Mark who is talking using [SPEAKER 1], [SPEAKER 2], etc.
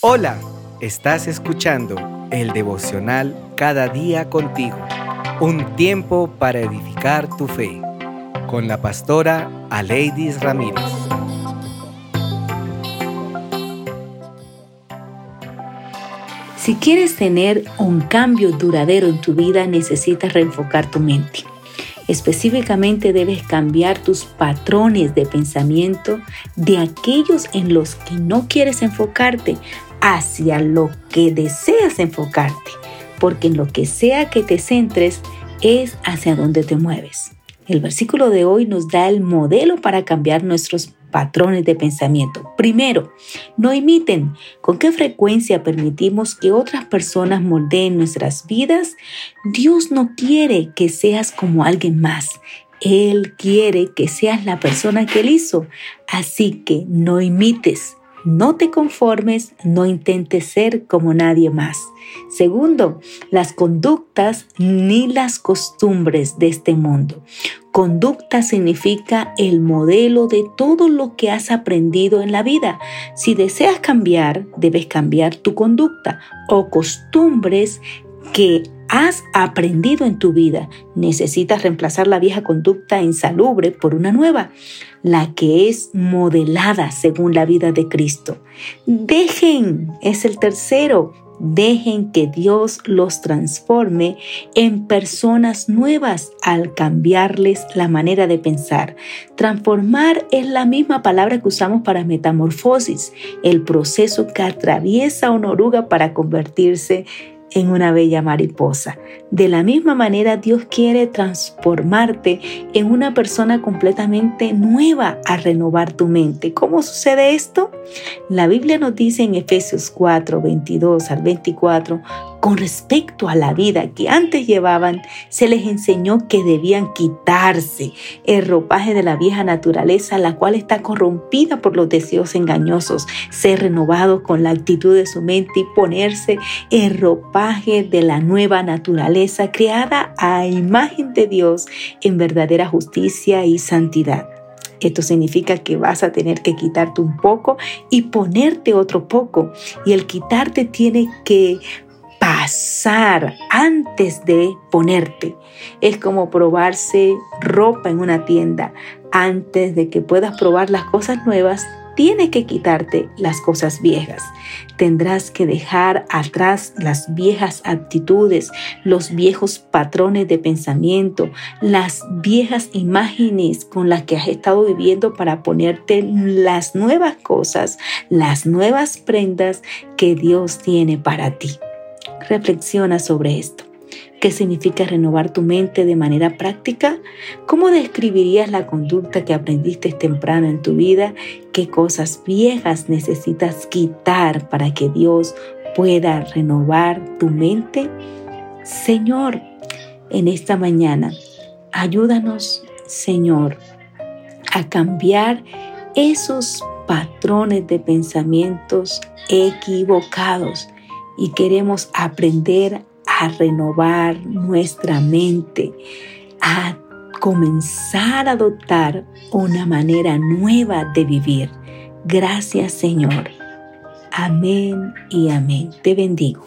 [SPEAKER 1] Hola, estás escuchando el devocional Cada día contigo, un tiempo para edificar tu fe, con la pastora Aleidis Ramírez.
[SPEAKER 2] Si quieres tener un cambio duradero en tu vida, necesitas reenfocar tu mente. Específicamente debes cambiar tus patrones de pensamiento de aquellos en los que no quieres enfocarte hacia lo que deseas enfocarte, porque en lo que sea que te centres es hacia donde te mueves. El versículo de hoy nos da el modelo para cambiar nuestros patrones de pensamiento. Primero, no imiten con qué frecuencia permitimos que otras personas moldeen nuestras vidas. Dios no quiere que seas como alguien más. Él quiere que seas la persona que Él hizo. Así que no imites, no te conformes, no intentes ser como nadie más. Segundo, las conductas ni las costumbres de este mundo. Conducta significa el modelo de todo lo que has aprendido en la vida. Si deseas cambiar, debes cambiar tu conducta o costumbres que has aprendido en tu vida. Necesitas reemplazar la vieja conducta insalubre por una nueva, la que es modelada según la vida de Cristo. Dejen, es el tercero, Dejen que Dios los transforme en personas nuevas al cambiarles la manera de pensar. Transformar es la misma palabra que usamos para metamorfosis, el proceso que atraviesa una oruga para convertirse en una bella mariposa. De la misma manera, Dios quiere transformarte en una persona completamente nueva a renovar tu mente. ¿Cómo sucede esto? La Biblia nos dice en Efesios 4, 22 al 24, con respecto a la vida que antes llevaban, se les enseñó que debían quitarse el ropaje de la vieja naturaleza, la cual está corrompida por los deseos engañosos, ser renovado con la actitud de su mente y ponerse el ropaje de la nueva naturaleza creada a imagen de Dios en verdadera justicia y santidad. Esto significa que vas a tener que quitarte un poco y ponerte otro poco. Y el quitarte tiene que pasar antes de ponerte. Es como probarse ropa en una tienda. Antes de que puedas probar las cosas nuevas, tienes que quitarte las cosas viejas. Tendrás que dejar atrás las viejas actitudes, los viejos patrones de pensamiento, las viejas imágenes con las que has estado viviendo para ponerte las nuevas cosas, las nuevas prendas que Dios tiene para ti. Reflexiona sobre esto. ¿Qué significa renovar tu mente de manera práctica? ¿Cómo describirías la conducta que aprendiste temprano en tu vida? ¿Qué cosas viejas necesitas quitar para que Dios pueda renovar tu mente? Señor, en esta mañana, ayúdanos, Señor, a cambiar esos patrones de pensamientos equivocados y queremos aprender a renovar nuestra mente, a comenzar a adoptar una manera nueva de vivir. Gracias Señor. Amén y amén. Te bendigo.